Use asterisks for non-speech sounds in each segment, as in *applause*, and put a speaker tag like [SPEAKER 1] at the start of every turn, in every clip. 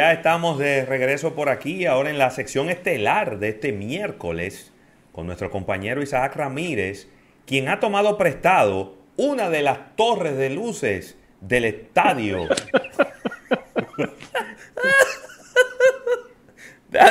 [SPEAKER 1] ya estamos de regreso por aquí, ahora en la sección estelar de este miércoles, con nuestro compañero Isaac Ramírez, quien ha tomado prestado una de las torres de luces del estadio. *laughs*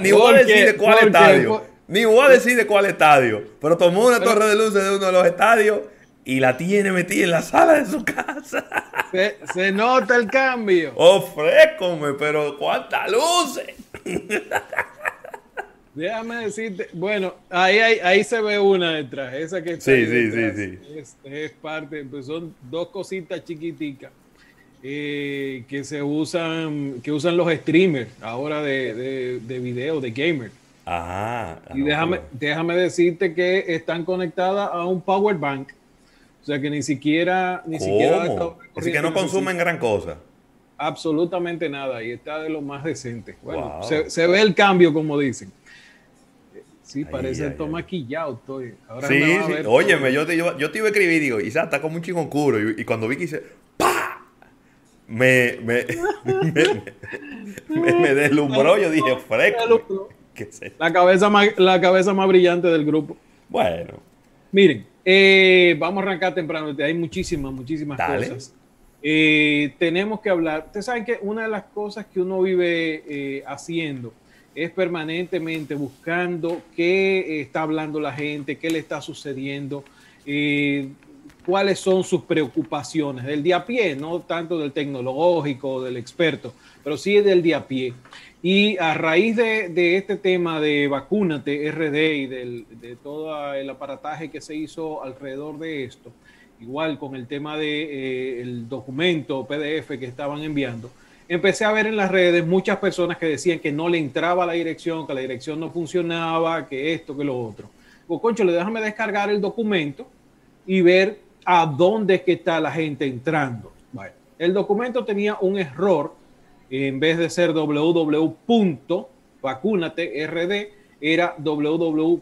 [SPEAKER 1] Ni voy a decir de cuál estadio. Ni voy a decir de cuál estadio. Pero tomó una torre de luces de uno de los estadios y la tiene metida en la sala de su casa.
[SPEAKER 2] Se, nota el cambio.
[SPEAKER 1] Ofrécome, pero ¿cuántas luces?
[SPEAKER 2] Déjame decirte, bueno, ahí, ahí, se ve una detrás, esa que está
[SPEAKER 1] sí, sí, sí,
[SPEAKER 2] sí. Es, parte, pues son dos cositas chiquiticas eh, que se usan, que usan los streamers ahora de, de, de video, de gamer.
[SPEAKER 1] Ajá.
[SPEAKER 2] Y déjame, déjame decirte que están conectadas a un power bank o sea que ni siquiera... Ni siquiera
[SPEAKER 1] Así que no consumen gran cosa.
[SPEAKER 2] Absolutamente nada. Y está de lo más decente. Bueno, se, ve el cambio, como dicen. Sí, parece todo maquillado. Estoy.
[SPEAKER 1] Ahora sí, sí. Óyeme, yo te, yo, te iba a escribir y digo, Isa, está como un chingón oscuro. Y, cuando vi que hice, ¡pa! Me, me, *laughs* me, me, deslumbró. Yo dije, fresco.
[SPEAKER 2] La cabeza, más, la cabeza más brillante del grupo.
[SPEAKER 1] Bueno.
[SPEAKER 2] Miren, eh, vamos a arrancar temprano. Hay muchísimas, muchísimas cosas. Eh, tenemos que hablar. Ustedes saben que una de las cosas que uno vive eh, haciendo es permanentemente buscando qué está hablando la gente, qué le está sucediendo, cuáles son sus preocupaciones del día a pie, no tanto del tecnológico, del experto, pero sí del día a pie. Y a raíz de, este tema de vacúnate RD y de todo el aparataje que se hizo alrededor de esto, igual con el tema del de, eh, el documento PDF que estaban enviando, empecé a ver en las redes muchas personas que decían que no le entraba la dirección, que la dirección no funcionaba, que esto, que lo otro. Pues, concho, le déjame descargar el documento y ver a dónde es que está la gente entrando. Bueno, el documento tenía un error en vez de ser www.vacunaterd, era www,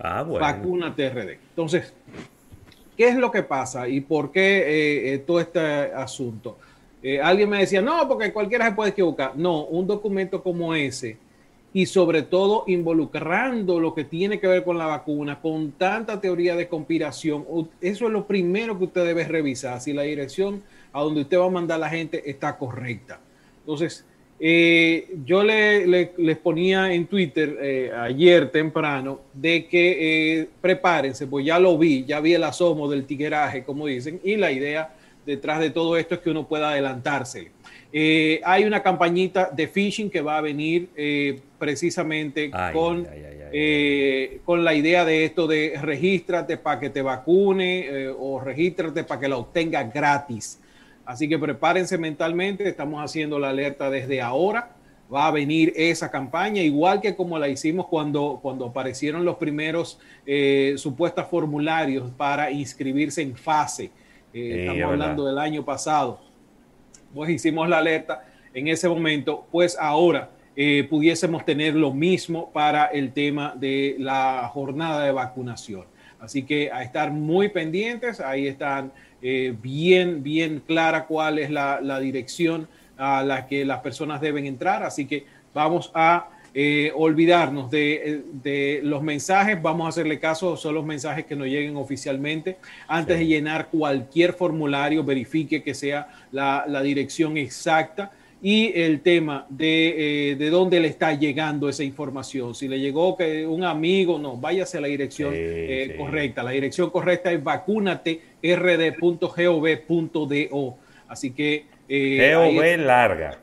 [SPEAKER 1] ah,
[SPEAKER 2] vacunaterd. Entonces, ¿qué es lo que pasa y por qué eh, eh, todo este asunto? Eh, alguien me decía, no, porque cualquiera se puede equivocar. No, un documento como ese y sobre todo involucrando lo que tiene que ver con la vacuna, con tanta teoría de conspiración, eso es lo primero que usted debe revisar, si la dirección a donde usted va a mandar a la gente está correcta. Entonces, eh, yo le, les ponía en Twitter eh, ayer temprano de que eh, prepárense, pues ya lo vi, ya vi el asomo del tigueraje, como dicen, y la idea detrás de todo esto es que uno pueda adelantarse. hay una campañita de phishing que va a venir precisamente con, con la idea de esto de regístrate para que te vacune o regístrate para que la obtenga gratis. Así que prepárense mentalmente, estamos haciendo la alerta desde ahora. Va a venir esa campaña, igual que como la hicimos cuando, cuando aparecieron los primeros eh, supuestos formularios para inscribirse en fase. Eh, estamos hablando del año pasado. Pues hicimos la alerta en ese momento, pues ahora eh, pudiésemos tener lo mismo para el tema de la jornada de vacunación. Así que a estar muy pendientes, ahí están eh, bien, bien clara cuál es la, dirección a la que las personas deben entrar. Así que vamos a eh, olvidarnos de, los mensajes, vamos a hacerle caso, son los mensajes que nos lleguen oficialmente. Antes de llenar cualquier formulario, verifique que sea la, dirección exacta y el tema de, eh, de, dónde le está llegando esa información. Si le llegó que un amigo, no, váyase a la dirección correcta. La dirección correcta es vacúnate rd.gov.do. Así que...
[SPEAKER 1] Eh, GOV larga.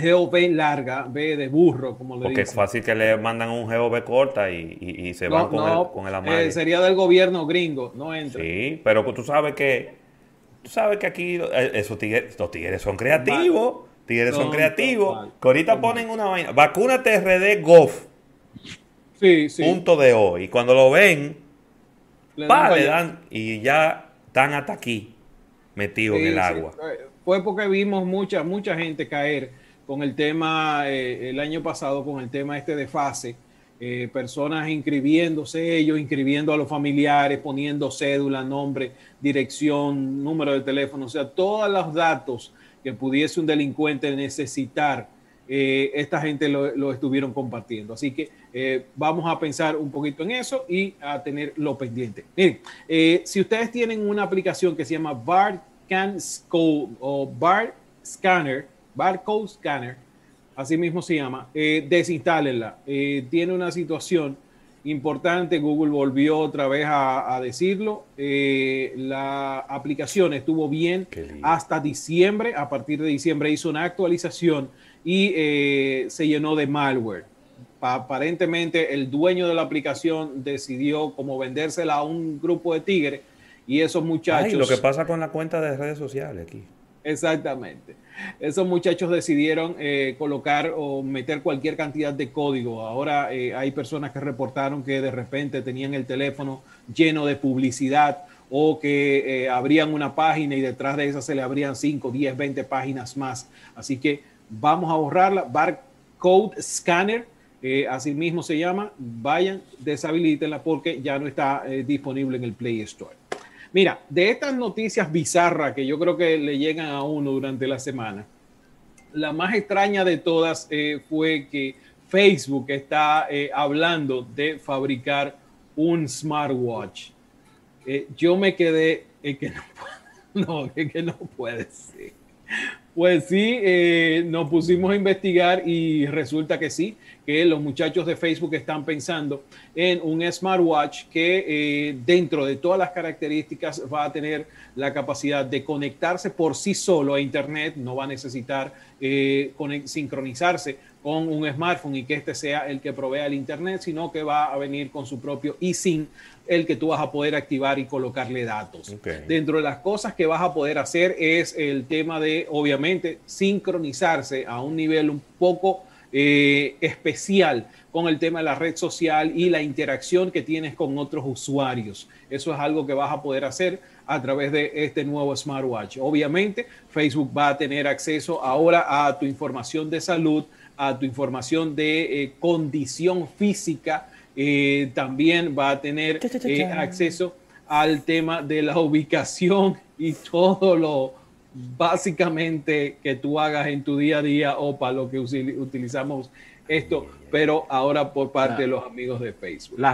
[SPEAKER 2] GOV larga, B de burro, como le
[SPEAKER 1] Porque es fácil que le mandan un GOV corta y, se van con, el, con el
[SPEAKER 2] eh, sería del gobierno gringo, no entra.
[SPEAKER 1] Sí, pero tú sabes que tú sabes que aquí eh, esos tigres, los tigres son creativos. Tigres son, creativos. que ahorita ponen una vaina. Vacúnate RD.
[SPEAKER 2] Sí, sí.
[SPEAKER 1] Punto de hoy. Y cuando lo ven, le dan, y ya están hasta aquí metidos en el agua.
[SPEAKER 2] Fue porque vimos mucha, mucha gente caer con el tema eh, el año pasado, con el tema este de fase. Eh, personas inscribiéndose ellos, inscribiendo a los familiares, poniendo cédula, nombre, dirección, número de teléfono, o sea, todos los datos que pudiese un delincuente necesitar, eh, esta gente lo, estuvieron compartiendo. Así que eh, vamos a pensar un poquito en eso y a tenerlo pendiente. Miren, eh, si ustedes tienen una aplicación que se llama Barcode o Bar Scanner, Barcode Scanner, así mismo se llama, desinstálenla. tiene una situación importante, Google volvió otra vez a, decirlo. Eh, la aplicación estuvo bien hasta diciembre. A partir de diciembre hizo una actualización y eh, se llenó de malware. aparentemente el dueño de la aplicación decidió como vendérsela a un grupo de tigres y esos muchachos...
[SPEAKER 1] lo que pasa con la cuenta de redes sociales aquí.
[SPEAKER 2] Exactamente. Esos muchachos decidieron eh, colocar o meter cualquier cantidad de código. Ahora eh, hay personas que reportaron que de repente tenían el teléfono lleno de publicidad o que eh, abrían una página y detrás de esa se le abrían 5, 10, 20 páginas más. Así que vamos a borrarla. Barcode Scanner, así mismo se llama. Vayan, deshabilítenla porque ya no está disponible en el Play Store. Mira, de estas noticias bizarras que yo creo que le llegan a uno durante la semana, la más extraña de todas eh, fue que Facebook está eh, hablando de fabricar un smartwatch. Eh, yo me quedé que no, *laughs* no, que no puede ser. Pues sí, nos pusimos a investigar y resulta que sí, que los muchachos de Facebook están pensando en un smartwatch que eh, dentro de todas las características va a tener la capacidad de conectarse por sí solo a Internet, no va a necesitar eh, sincronizarse con un smartphone y que este sea el que provea el Internet, sino que va a venir con su propio eSIM, el que tú vas a poder activar y colocarle datos. Dentro de las cosas que vas a poder hacer es el tema de, obviamente, sincronizarse a un nivel un poco eh, especial con el tema de la red social y la interacción que tienes con otros usuarios. Eso es algo que vas a poder hacer a través de este nuevo smartwatch. Obviamente, Facebook va a tener acceso ahora a tu información de salud, a tu información de eh, condición física. Eh, también va a tener acceso al tema de la ubicación y todo lo, básicamente que tú hagas en tu día a día o para lo que utilizamos esto, pero ahora por parte de los amigos de Facebook.
[SPEAKER 3] La,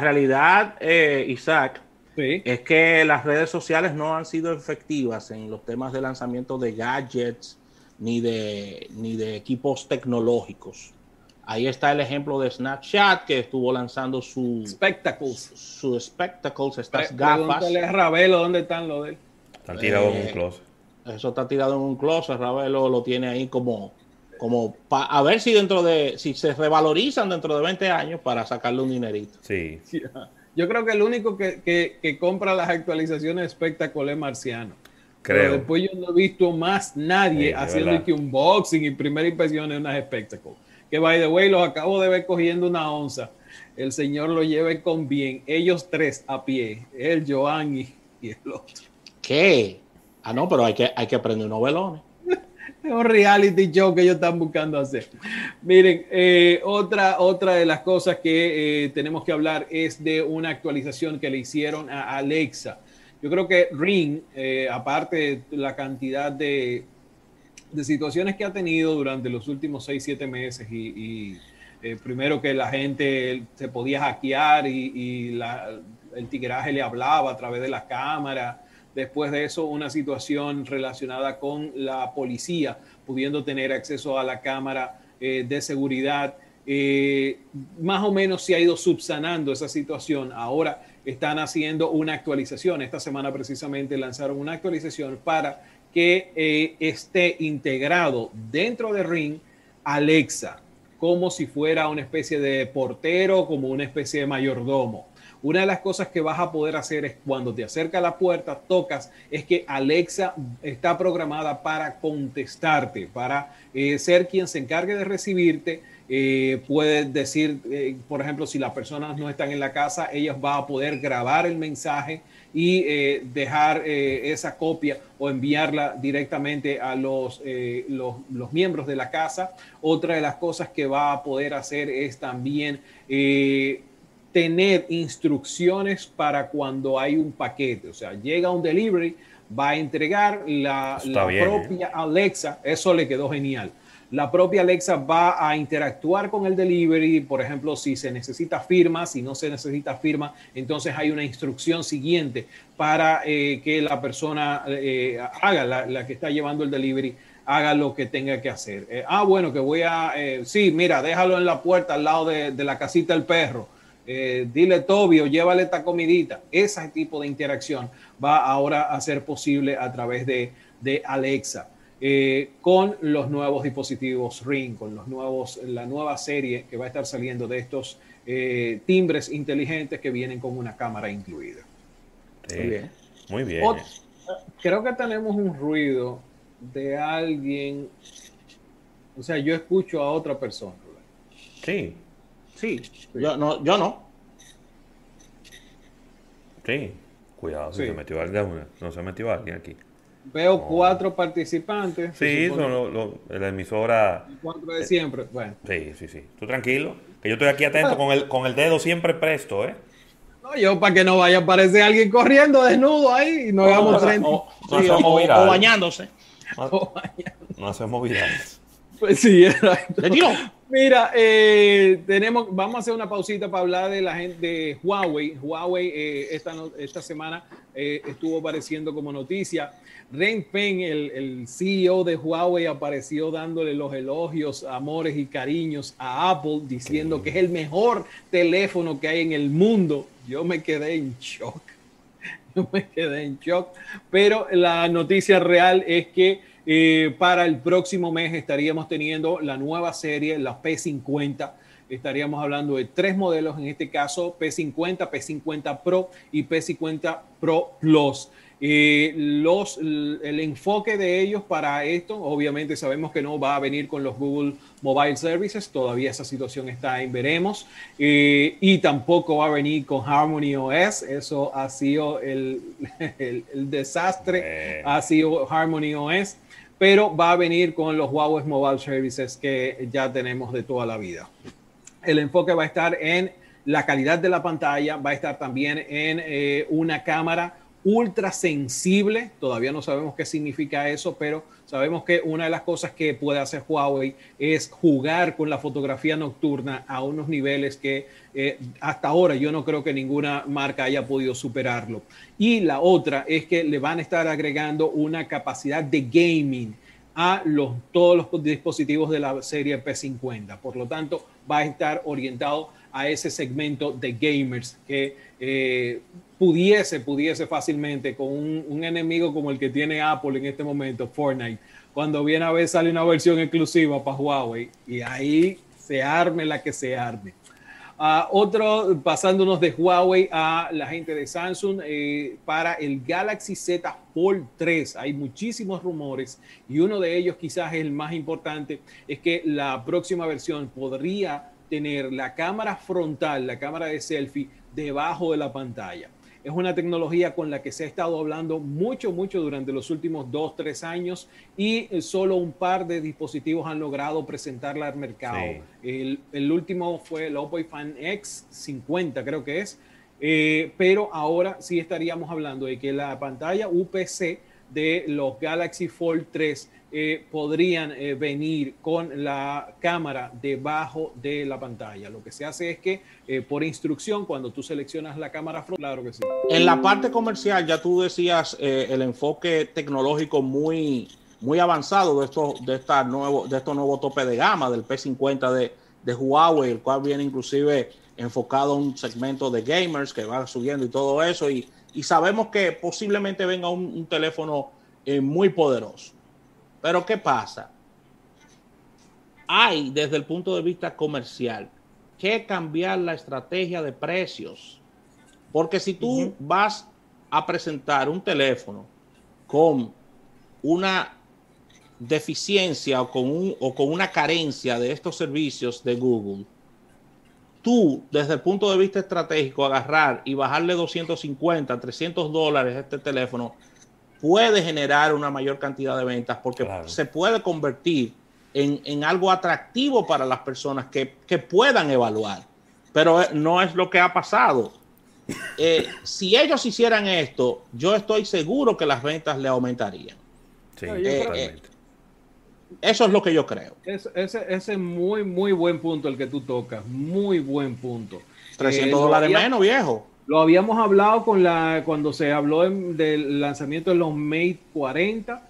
[SPEAKER 3] realidad, eh, Isaac, es que las redes sociales no han sido efectivas en los temas de lanzamiento de gadgets ni de, ni de equipos tecnológicos. Ahí está el ejemplo de Snapchat que estuvo lanzando su
[SPEAKER 2] Spectacles.
[SPEAKER 3] Su Spectacles, estas gafas.
[SPEAKER 2] Pregúntale a Ravelo dónde están los de él.
[SPEAKER 1] Están tirados en un eh, closet.
[SPEAKER 3] Eso está tirado en un closet, Ravelo lo tiene ahí como, como a ver si dentro de, si se revalorizan dentro de 20 años para sacarle un dinerito.
[SPEAKER 1] Sí. *laughs*
[SPEAKER 2] Yo creo que el único que, compra las actualizaciones espectaculares es Marciano. Creo. Pero después yo no he visto más nadie haciendo que un boxing y primera impresión en unas espectáculos. Que by the way, los acabo de ver cogiendo una onza. El señor lo lleve con bien. Ellos tres a pie. El Joan y, y el otro.
[SPEAKER 3] ¿Qué? Ah, no, pero hay que, hay que aprender unos velones. *laughs*
[SPEAKER 2] es un reality show que ellos están buscando hacer. Miren, eh, otra, otra de las cosas que eh, tenemos que hablar es de una actualización que le hicieron a Alexa. Yo creo que Ring, eh, aparte de la cantidad de, de, situaciones que ha tenido durante los últimos 6, 7 meses y, primero que la gente se podía hackear y, el tigreaje le hablaba a través de la cámara Después de eso, una situación relacionada con la policía, pudiendo tener acceso a la cámara eh, de seguridad. Eh, más o menos se ha ido subsanando esa situación. Ahora están haciendo una actualización. Esta semana precisamente lanzaron una actualización para que eh, esté integrado dentro de Ring Alexa, como si fuera una especie de portero, como una especie de mayordomo. Una de las cosas que vas a poder hacer es cuando te acerca la puerta, tocas, es que Alexa está programada para contestarte, para eh, ser quien se encargue de recibirte. Eh, puedes decir, eh, por ejemplo, si las personas no están en la casa, ellas van a poder grabar el mensaje y dejar esa copia o enviarla directamente a los, los, los, miembros de la casa. Otra de las cosas que va a poder hacer es también tener instrucciones para cuando hay un paquete. O sea, llega un delivery, va a entregar la, propia Alexa, eso le quedó genial. La propia Alexa va a interactuar con el delivery, por ejemplo, si se necesita firma, si no se necesita firma, entonces hay una instrucción siguiente para eh, que la persona eh, haga, la, que está llevando el delivery, haga lo que tenga que hacer. Eh, ah, bueno, que voy a, sí, mira, déjalo en la puerta al lado de, la casita del perro. dile Tobio, llévale esta comidita. Ese tipo de interacción va ahora a ser posible a través de, de Alexa. Eh, con los nuevos dispositivos Ring, con los nuevos, la nueva serie que va a estar saliendo de estos eh, timbres inteligentes que vienen con una cámara incluida.
[SPEAKER 1] muy bien. Muy bien.
[SPEAKER 2] creo que tenemos un ruido de alguien. O sea, yo escucho a otra persona.
[SPEAKER 3] Sí, sí. Yo no. Yo no.
[SPEAKER 1] Sí. Cuidado, si se metió alguien. No se metió alguien aquí.
[SPEAKER 2] Veo cuatro participantes.
[SPEAKER 1] Sí, son la emisora.
[SPEAKER 2] Cuatro de siempre. Bueno.
[SPEAKER 1] Sí, sí, sí. Tú tranquilo. Que yo estoy aquí atento con el, con el dedo siempre presto, ¿eh?
[SPEAKER 2] No, yo para que no vaya a aparecer alguien corriendo desnudo ahí y no hagamos frente.
[SPEAKER 3] O, o, bañándose.
[SPEAKER 1] No, hacemos virales.
[SPEAKER 2] Pues sí, Mira, eh, tenemos, vamos a hacer una pausita para hablar de la gente de Huawei. Huawei eh, esta, esta semana eh, estuvo apareciendo como noticia. Ren Peng, el, CEO de Huawei, apareció dándole los elogios, amores y cariños a Apple, diciendo que es el mejor teléfono que hay en el mundo. Yo me quedé en shock. *laughs* Yo me quedé en shock. Pero la noticia real es que eh, para el próximo mes estaríamos teniendo la nueva serie, la P50. Estaríamos hablando de tres modelos, en este caso P50, P50 Pro y P50 Pro Plus. Eh, los, el enfoque de ellos para esto, obviamente sabemos que no va a venir con los Google Mobile Services, todavía esa situación está en veremos, eh, y tampoco va a venir con Harmony OS, eso ha sido el, *laughs* el, desastre, ha sido Harmony OS, pero va a venir con los Huawei Mobile Services que ya tenemos de toda la vida. El enfoque va a estar en la calidad de la pantalla, va a estar también en eh, una cámara ultra sensible. Todavía no sabemos qué significa eso, pero sabemos que una de las cosas que puede hacer Huawei es jugar con la fotografía nocturna a unos niveles que eh, hasta ahora yo no creo que ninguna marca haya podido superarlo. Y la otra es que le van a estar agregando una capacidad de gaming a los, todos los dispositivos de la serie P50. Por lo tanto, va a estar orientado a ese segmento de gamers que eh, pudiese, pudiese fácilmente con un, enemigo como el que tiene Apple en este momento, Fortnite, cuando viene a ver sale una versión exclusiva para Huawei y ahí se arme la que se arme. Uh, otro, pasándonos de Huawei a la gente de Samsung, eh, para el Galaxy Z Fold 3 hay muchísimos rumores y uno de ellos quizás el más importante es que la próxima versión podría tener la cámara frontal, la cámara de selfie debajo de la pantalla. Es una tecnología con la que se ha estado hablando mucho, mucho durante los últimos dos, tres años y solo un par de dispositivos han logrado presentarla al mercado. El, último fue el Oppo Fan X50, creo que es, eh, pero ahora sí estaríamos hablando de que la pantalla UPC de los Galaxy Fold 3 eh, podrían eh, venir con la cámara debajo de la pantalla. Lo que se hace es que eh, por instrucción, cuando tú seleccionas la cámara frontal, claro que sí.
[SPEAKER 3] En la parte comercial ya tú decías el enfoque tecnológico muy, muy avanzado de estos, de, esta nuevo, de estos nuevos topes de gama del P50 de, de Huawei, el cual viene inclusive enfocado a un segmento de gamers que va subiendo y todo eso. Y, y sabemos que posiblemente venga un, un teléfono muy poderoso. Pero ¿qué pasa? Hay, desde el punto de vista comercial, que cambiar la estrategia de precios. Porque si tú vas a presentar un teléfono con una deficiencia o con, un, o con una carencia de estos servicios de Google, tú, desde el punto de vista estratégico, agarrar y bajarle 250, 300 dólares a este teléfono, puede generar una mayor cantidad de ventas porque se puede convertir en, algo atractivo para las personas que, puedan evaluar. Pero eh, no es lo que ha pasado. eh, *laughs* si ellos hicieran esto, yo estoy seguro que las ventas le aumentarían. Sí, eh, eh, eso es lo que yo creo.
[SPEAKER 2] ese, es muy, muy buen punto el que tú tocas. Muy buen punto.
[SPEAKER 3] 300 dólares menos, viejo.
[SPEAKER 2] Lo habíamos hablado con la, cuando se habló del lanzamiento de los Mate 40,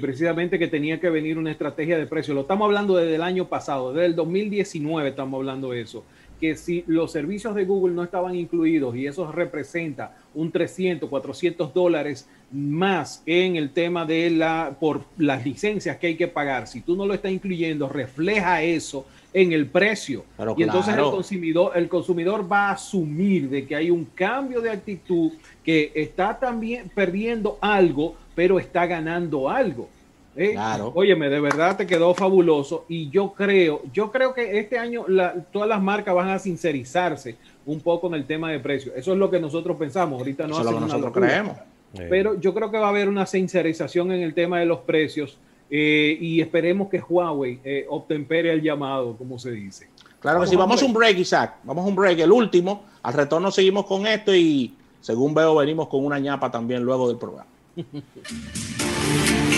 [SPEAKER 2] precisamente que tenía que venir una estrategia de precio. Lo estamos hablando desde el año pasado, desde el 2019 estamos hablando de eso que si los servicios de Google no estaban incluidos y eso representa un 300, 400 dólares más en el tema de la, por las licencias que hay que pagar, si tú no lo estás incluyendo, refleja eso en el precio. y entonces el consumidor, el consumidor va a asumir de que hay un cambio de actitud, que está también perdiendo algo, pero está ganando algo. ¿eh? Claro. Óyeme, de verdad te quedó fabuloso y yo creo, yo creo que este año todas las marcas van a sincerizarse un poco en el tema de precios. Eso es lo que nosotros pensamos. Ahorita no
[SPEAKER 3] Eso nosotros creemos.
[SPEAKER 2] Pero yo creo que va a haber una sincerización en el tema de los precios eh, y esperemos que Huawei eh, obtempere el llamado, como se dice.
[SPEAKER 3] Claro que sí, vamos a un break, Isaac. Vamos a un break, el último. Al retorno seguimos con esto y según veo venimos con una ñapa también luego del programa. *laughs*